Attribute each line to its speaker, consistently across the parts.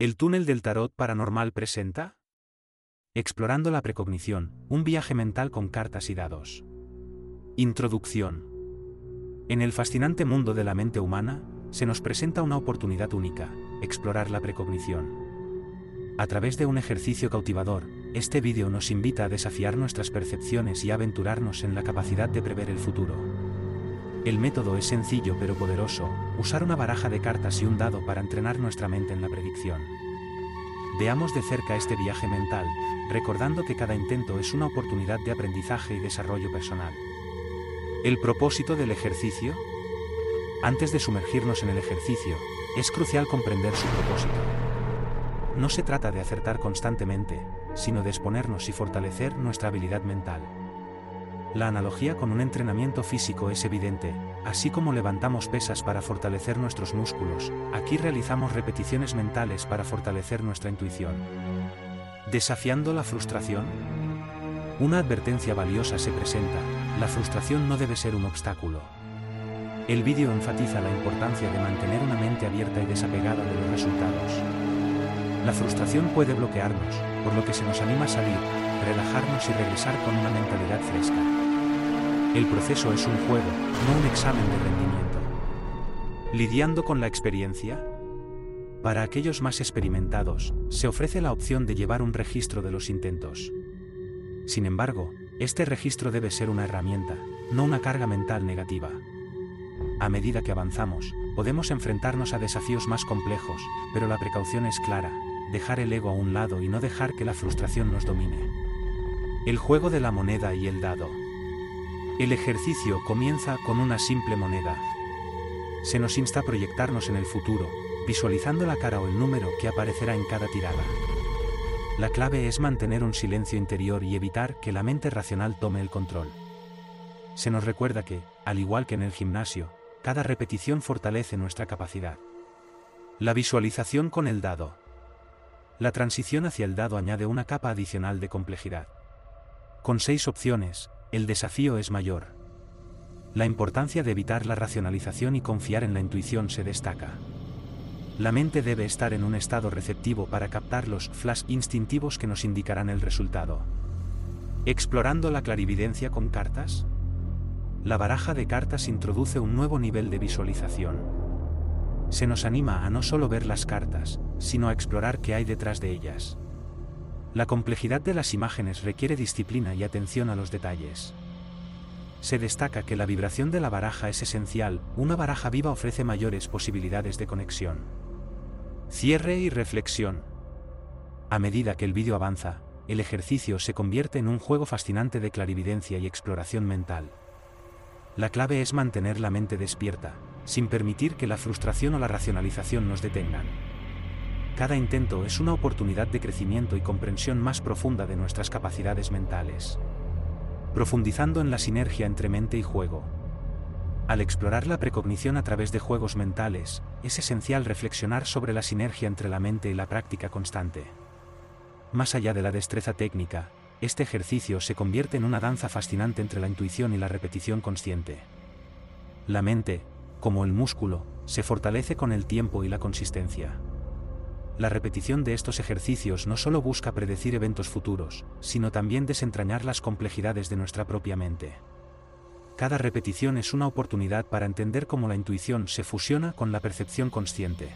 Speaker 1: El túnel del tarot paranormal presenta Explorando la precognición, un viaje mental con cartas y dados. Introducción. En el fascinante mundo de la mente humana, se nos presenta una oportunidad única, explorar la precognición. A través de un ejercicio cautivador, este vídeo nos invita a desafiar nuestras percepciones y aventurarnos en la capacidad de prever el futuro. El método es sencillo pero poderoso, usar una baraja de cartas y un dado para entrenar nuestra mente en la predicción. Veamos de cerca este viaje mental, recordando que cada intento es una oportunidad de aprendizaje y desarrollo personal. ¿El propósito del ejercicio? Antes de sumergirnos en el ejercicio, es crucial comprender su propósito. No se trata de acertar constantemente, sino de exponernos y fortalecer nuestra habilidad mental. La analogía con un entrenamiento físico es evidente, así como levantamos pesas para fortalecer nuestros músculos, aquí realizamos repeticiones mentales para fortalecer nuestra intuición. ¿Desafiando la frustración? Una advertencia valiosa se presenta, la frustración no debe ser un obstáculo. El vídeo enfatiza la importancia de mantener una mente abierta y desapegada de los resultados. La frustración puede bloquearnos, por lo que se nos anima a salir, relajarnos y regresar con una mentalidad fresca. El proceso es un juego, no un examen de rendimiento. Lidiando con la experiencia. Para aquellos más experimentados, se ofrece la opción de llevar un registro de los intentos. Sin embargo, este registro debe ser una herramienta, no una carga mental negativa. A medida que avanzamos, podemos enfrentarnos a desafíos más complejos, pero la precaución es clara, dejar el ego a un lado y no dejar que la frustración nos domine. El juego de la moneda y el dado. El ejercicio comienza con una simple moneda. Se nos insta a proyectarnos en el futuro, visualizando la cara o el número que aparecerá en cada tirada. La clave es mantener un silencio interior y evitar que la mente racional tome el control. Se nos recuerda que, al igual que en el gimnasio, cada repetición fortalece nuestra capacidad. La visualización con el dado. La transición hacia el dado añade una capa adicional de complejidad. Con seis opciones, el desafío es mayor. La importancia de evitar la racionalización y confiar en la intuición se destaca. La mente debe estar en un estado receptivo para captar los flash instintivos que nos indicarán el resultado. Explorando la clarividencia con cartas. La baraja de cartas introduce un nuevo nivel de visualización. Se nos anima a no solo ver las cartas, sino a explorar qué hay detrás de ellas. La complejidad de las imágenes requiere disciplina y atención a los detalles. Se destaca que la vibración de la baraja es esencial, una baraja viva ofrece mayores posibilidades de conexión. Cierre y reflexión. A medida que el vídeo avanza, el ejercicio se convierte en un juego fascinante de clarividencia y exploración mental. La clave es mantener la mente despierta, sin permitir que la frustración o la racionalización nos detengan. Cada intento es una oportunidad de crecimiento y comprensión más profunda de nuestras capacidades mentales. Profundizando en la sinergia entre mente y juego. Al explorar la precognición a través de juegos mentales, es esencial reflexionar sobre la sinergia entre la mente y la práctica constante. Más allá de la destreza técnica, este ejercicio se convierte en una danza fascinante entre la intuición y la repetición consciente. La mente, como el músculo, se fortalece con el tiempo y la consistencia. La repetición de estos ejercicios no solo busca predecir eventos futuros, sino también desentrañar las complejidades de nuestra propia mente. Cada repetición es una oportunidad para entender cómo la intuición se fusiona con la percepción consciente.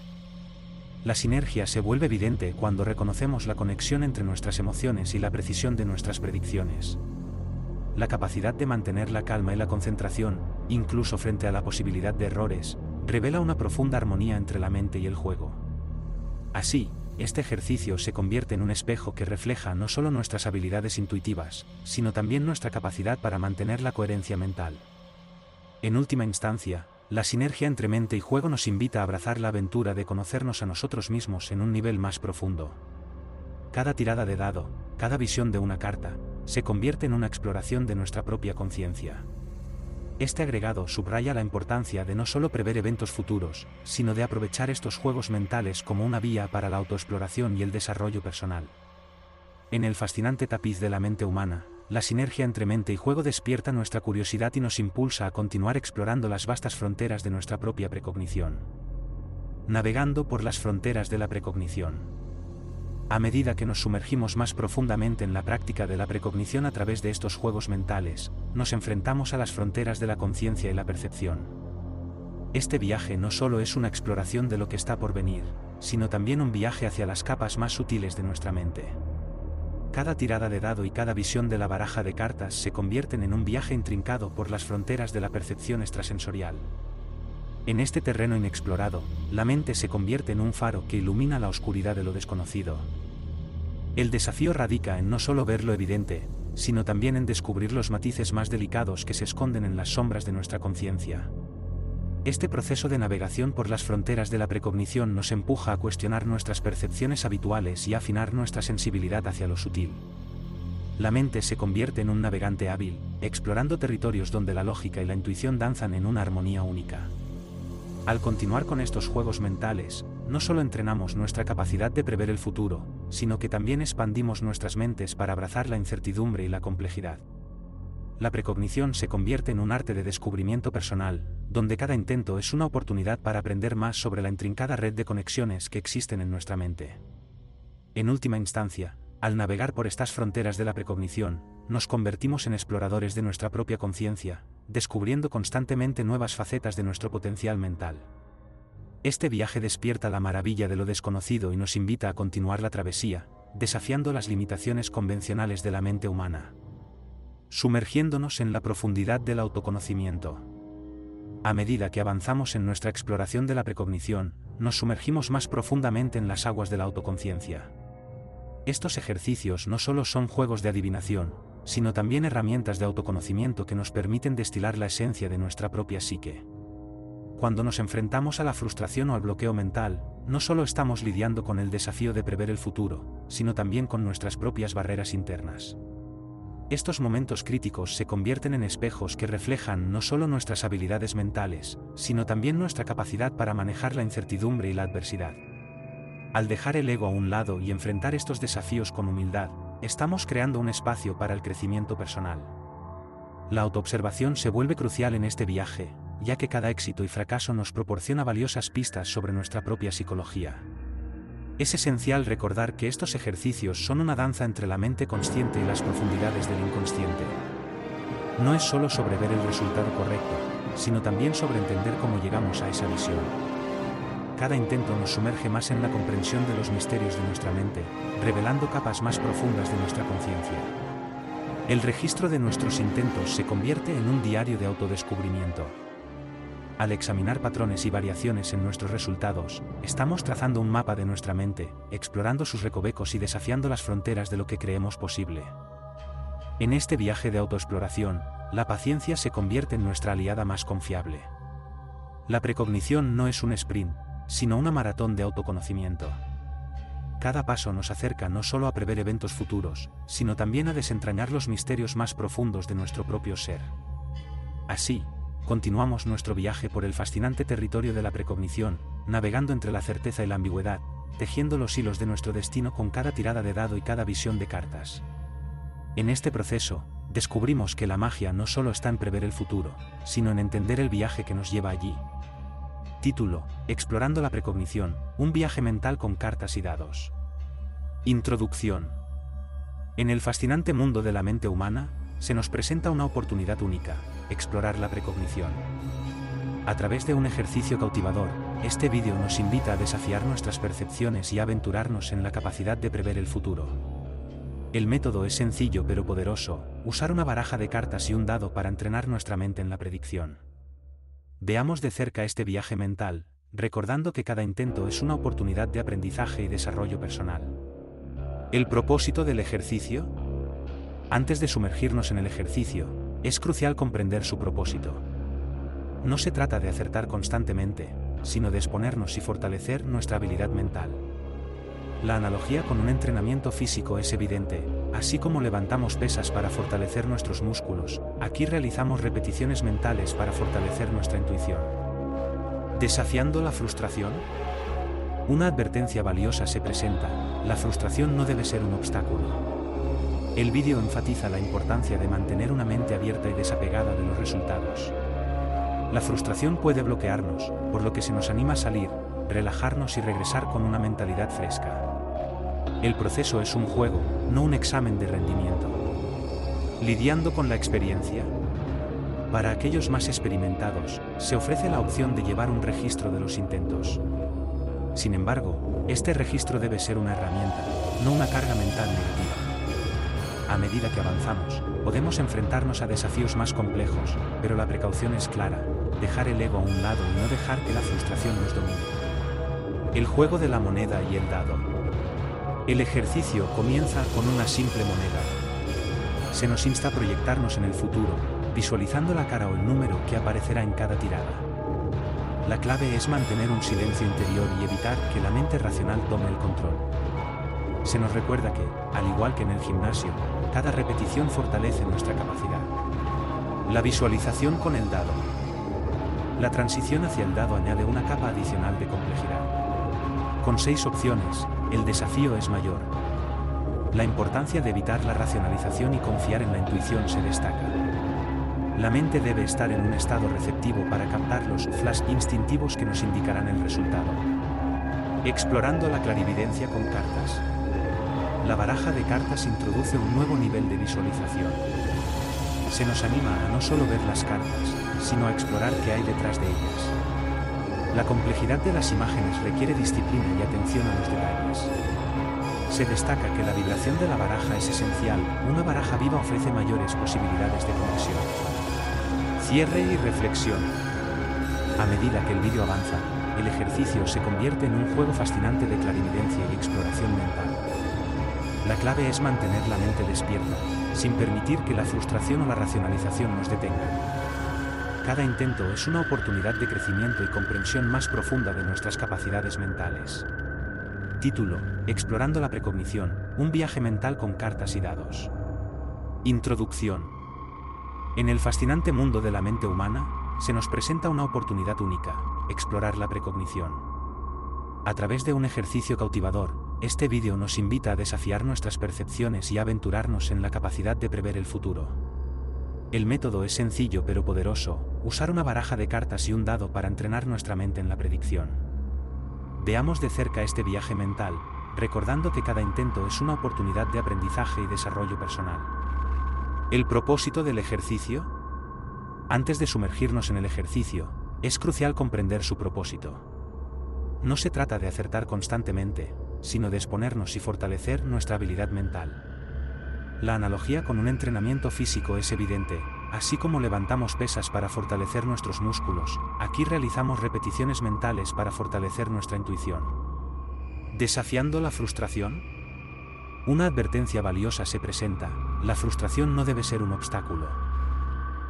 Speaker 1: La sinergia se vuelve evidente cuando reconocemos la conexión entre nuestras emociones y la precisión de nuestras predicciones. La capacidad de mantener la calma y la concentración, incluso frente a la posibilidad de errores, revela una profunda armonía entre la mente y el juego. Así, este ejercicio se convierte en un espejo que refleja no solo nuestras habilidades intuitivas, sino también nuestra capacidad para mantener la coherencia mental. En última instancia, la sinergia entre mente y juego nos invita a abrazar la aventura de conocernos a nosotros mismos en un nivel más profundo. Cada tirada de dado, cada visión de una carta, se convierte en una exploración de nuestra propia conciencia. Este agregado subraya la importancia de no solo prever eventos futuros, sino de aprovechar estos juegos mentales como una vía para la autoexploración y el desarrollo personal. En el fascinante tapiz de la mente humana, la sinergia entre mente y juego despierta nuestra curiosidad y nos impulsa a continuar explorando las vastas fronteras de nuestra propia precognición. navegando por las fronteras de la precognición. A medida que nos sumergimos más profundamente en la práctica de la precognición a través de estos juegos mentales, nos enfrentamos a las fronteras de la conciencia y la percepción. Este viaje no solo es una exploración de lo que está por venir, sino también un viaje hacia las capas más sutiles de nuestra mente. Cada tirada de dado y cada visión de la baraja de cartas se convierten en un viaje intrincado por las fronteras de la percepción extrasensorial. En este terreno inexplorado, la mente se convierte en un faro que ilumina la oscuridad de lo desconocido. El desafío radica en no solo ver lo evidente, sino también en descubrir los matices más delicados que se esconden en las sombras de nuestra conciencia. Este proceso de navegación por las fronteras de la precognición nos empuja a cuestionar nuestras percepciones habituales y afinar nuestra sensibilidad hacia lo sutil. La mente se convierte en un navegante hábil, explorando territorios donde la lógica y la intuición danzan en una armonía única. Al continuar con estos juegos mentales, no solo entrenamos nuestra capacidad de prever el futuro, sino que también expandimos nuestras mentes para abrazar la incertidumbre y la complejidad. La precognición se convierte en un arte de descubrimiento personal, donde cada intento es una oportunidad para aprender más sobre la intrincada red de conexiones que existen en nuestra mente. En última instancia, al navegar por estas fronteras de la precognición, nos convertimos en exploradores de nuestra propia conciencia, descubriendo constantemente nuevas facetas de nuestro potencial mental. Este viaje despierta la maravilla de lo desconocido y nos invita a continuar la travesía, desafiando las limitaciones convencionales de la mente humana. Sumergiéndonos en la profundidad del autoconocimiento. A medida que avanzamos en nuestra exploración de la precognición, nos sumergimos más profundamente en las aguas de la autoconciencia. Estos ejercicios no solo son juegos de adivinación, sino también herramientas de autoconocimiento que nos permiten destilar la esencia de nuestra propia psique. Cuando nos enfrentamos a la frustración o al bloqueo mental, no solo estamos lidiando con el desafío de prever el futuro, sino también con nuestras propias barreras internas. Estos momentos críticos se convierten en espejos que reflejan no solo nuestras habilidades mentales, sino también nuestra capacidad para manejar la incertidumbre y la adversidad. Al dejar el ego a un lado y enfrentar estos desafíos con humildad, estamos creando un espacio para el crecimiento personal. La autoobservación se vuelve crucial en este viaje, ya que cada éxito y fracaso nos proporciona valiosas pistas sobre nuestra propia psicología. Es esencial recordar que estos ejercicios son una danza entre la mente consciente y las profundidades del inconsciente. No es solo sobre ver el resultado correcto, sino también sobre entender cómo llegamos a esa visión cada intento nos sumerge más en la comprensión de los misterios de nuestra mente, revelando capas más profundas de nuestra conciencia. El registro de nuestros intentos se convierte en un diario de autodescubrimiento. Al examinar patrones y variaciones en nuestros resultados, estamos trazando un mapa de nuestra mente, explorando sus recovecos y desafiando las fronteras de lo que creemos posible. En este viaje de autoexploración, la paciencia se convierte en nuestra aliada más confiable. La precognición no es un sprint, sino una maratón de autoconocimiento. Cada paso nos acerca no solo a prever eventos futuros, sino también a desentrañar los misterios más profundos de nuestro propio ser. Así, continuamos nuestro viaje por el fascinante territorio de la precognición, navegando entre la certeza y la ambigüedad, tejiendo los hilos de nuestro destino con cada tirada de dado y cada visión de cartas. En este proceso, descubrimos que la magia no solo está en prever el futuro, sino en entender el viaje que nos lleva allí, Título, Explorando la precognición, un viaje mental con cartas y dados. Introducción. En el fascinante mundo de la mente humana, se nos presenta una oportunidad única, explorar la precognición. A través de un ejercicio cautivador, este vídeo nos invita a desafiar nuestras percepciones y aventurarnos en la capacidad de prever el futuro. El método es sencillo pero poderoso, usar una baraja de cartas y un dado para entrenar nuestra mente en la predicción. Veamos de cerca este viaje mental, recordando que cada intento es una oportunidad de aprendizaje y desarrollo personal. ¿El propósito del ejercicio? Antes de sumergirnos en el ejercicio, es crucial comprender su propósito. No se trata de acertar constantemente, sino de exponernos y fortalecer nuestra habilidad mental. La analogía con un entrenamiento físico es evidente, así como levantamos pesas para fortalecer nuestros músculos, aquí realizamos repeticiones mentales para fortalecer nuestra intuición. ¿Desafiando la frustración? Una advertencia valiosa se presenta, la frustración no debe ser un obstáculo. El vídeo enfatiza la importancia de mantener una mente abierta y desapegada de los resultados. La frustración puede bloquearnos, por lo que se nos anima a salir, relajarnos y regresar con una mentalidad fresca. El proceso es un juego, no un examen de rendimiento. Lidiando con la experiencia. Para aquellos más experimentados, se ofrece la opción de llevar un registro de los intentos. Sin embargo, este registro debe ser una herramienta, no una carga mental negativa. A medida que avanzamos, podemos enfrentarnos a desafíos más complejos, pero la precaución es clara, dejar el ego a un lado y no dejar que la frustración nos domine. El juego de la moneda y el dado. El ejercicio comienza con una simple moneda. Se nos insta a proyectarnos en el futuro, visualizando la cara o el número que aparecerá en cada tirada. La clave es mantener un silencio interior y evitar que la mente racional tome el control. Se nos recuerda que, al igual que en el gimnasio, cada repetición fortalece nuestra capacidad. La visualización con el dado. La transición hacia el dado añade una capa adicional de complejidad. Con seis opciones, el desafío es mayor. La importancia de evitar la racionalización y confiar en la intuición se destaca. La mente debe estar en un estado receptivo para captar los flash instintivos que nos indicarán el resultado. Explorando la clarividencia con cartas. La baraja de cartas introduce un nuevo nivel de visualización. Se nos anima a no solo ver las cartas, sino a explorar qué hay detrás de ellas. La complejidad de las imágenes requiere disciplina y atención a los detalles. Se destaca que la vibración de la baraja es esencial, una baraja viva ofrece mayores posibilidades de conexión. Cierre y reflexión. A medida que el vídeo avanza, el ejercicio se convierte en un juego fascinante de clarividencia y exploración mental. La clave es mantener la mente despierta, sin permitir que la frustración o la racionalización nos detengan. Cada intento es una oportunidad de crecimiento y comprensión más profunda de nuestras capacidades mentales. Título, Explorando la precognición, un viaje mental con cartas y dados. Introducción. En el fascinante mundo de la mente humana, se nos presenta una oportunidad única, explorar la precognición. A través de un ejercicio cautivador, este vídeo nos invita a desafiar nuestras percepciones y a aventurarnos en la capacidad de prever el futuro. El método es sencillo pero poderoso, usar una baraja de cartas y un dado para entrenar nuestra mente en la predicción. Veamos de cerca este viaje mental, recordando que cada intento es una oportunidad de aprendizaje y desarrollo personal. ¿El propósito del ejercicio? Antes de sumergirnos en el ejercicio, es crucial comprender su propósito. No se trata de acertar constantemente, sino de exponernos y fortalecer nuestra habilidad mental. La analogía con un entrenamiento físico es evidente, así como levantamos pesas para fortalecer nuestros músculos, aquí realizamos repeticiones mentales para fortalecer nuestra intuición. ¿Desafiando la frustración? Una advertencia valiosa se presenta, la frustración no debe ser un obstáculo.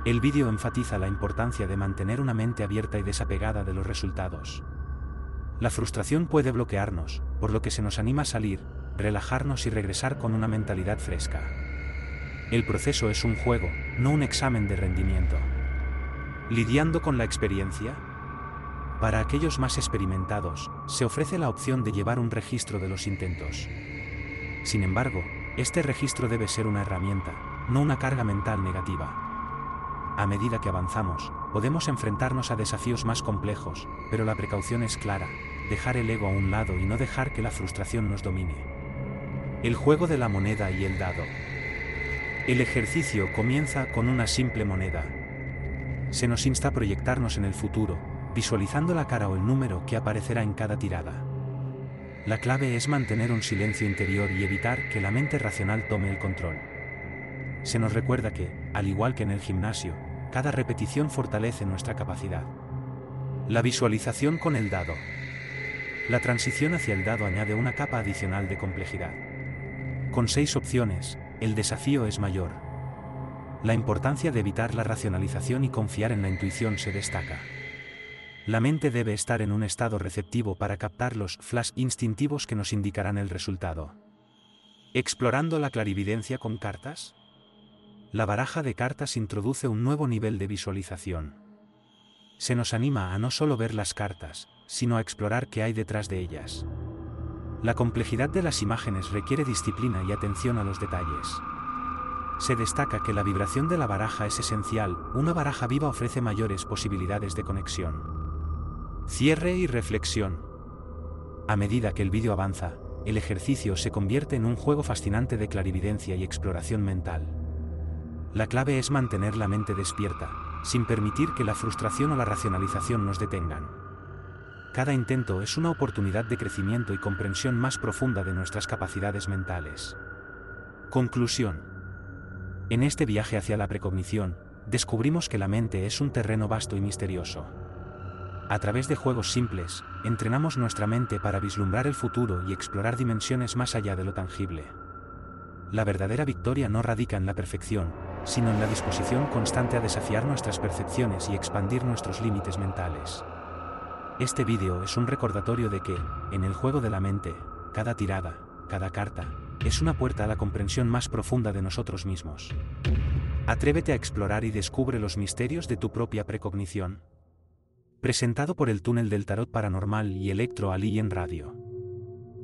Speaker 1: El vídeo enfatiza la importancia de mantener una mente abierta y desapegada de los resultados. La frustración puede bloquearnos, por lo que se nos anima a salir, relajarnos y regresar con una mentalidad fresca. El proceso es un juego, no un examen de rendimiento. Lidiando con la experiencia, para aquellos más experimentados, se ofrece la opción de llevar un registro de los intentos. Sin embargo, este registro debe ser una herramienta, no una carga mental negativa. A medida que avanzamos, podemos enfrentarnos a desafíos más complejos, pero la precaución es clara, dejar el ego a un lado y no dejar que la frustración nos domine. El juego de la moneda y el dado. El ejercicio comienza con una simple moneda. Se nos insta a proyectarnos en el futuro, visualizando la cara o el número que aparecerá en cada tirada. La clave es mantener un silencio interior y evitar que la mente racional tome el control. Se nos recuerda que, al igual que en el gimnasio, cada repetición fortalece nuestra capacidad. La visualización con el dado. La transición hacia el dado añade una capa adicional de complejidad. Con seis opciones, el desafío es mayor. La importancia de evitar la racionalización y confiar en la intuición se destaca. La mente debe estar en un estado receptivo para captar los flash instintivos que nos indicarán el resultado. ¿Explorando la clarividencia con cartas? La baraja de cartas introduce un nuevo nivel de visualización. Se nos anima a no solo ver las cartas, sino a explorar qué hay detrás de ellas. La complejidad de las imágenes requiere disciplina y atención a los detalles. Se destaca que la vibración de la baraja es esencial, una baraja viva ofrece mayores posibilidades de conexión. Cierre y reflexión. A medida que el vídeo avanza, el ejercicio se convierte en un juego fascinante de clarividencia y exploración mental. La clave es mantener la mente despierta, sin permitir que la frustración o la racionalización nos detengan. Cada intento es una oportunidad de crecimiento y comprensión más profunda de nuestras capacidades mentales. Conclusión. En este viaje hacia la precognición, descubrimos que la mente es un terreno vasto y misterioso. A través de juegos simples, entrenamos nuestra mente para vislumbrar el futuro y explorar dimensiones más allá de lo tangible. La verdadera victoria no radica en la perfección, sino en la disposición constante a desafiar nuestras percepciones y expandir nuestros límites mentales. Este vídeo es un recordatorio de que, en el juego de la mente, cada tirada, cada carta, es una puerta a la comprensión más profunda de nosotros mismos. Atrévete a explorar y descubre los misterios de tu propia precognición. Presentado por el túnel del tarot paranormal y Electro Alien Radio.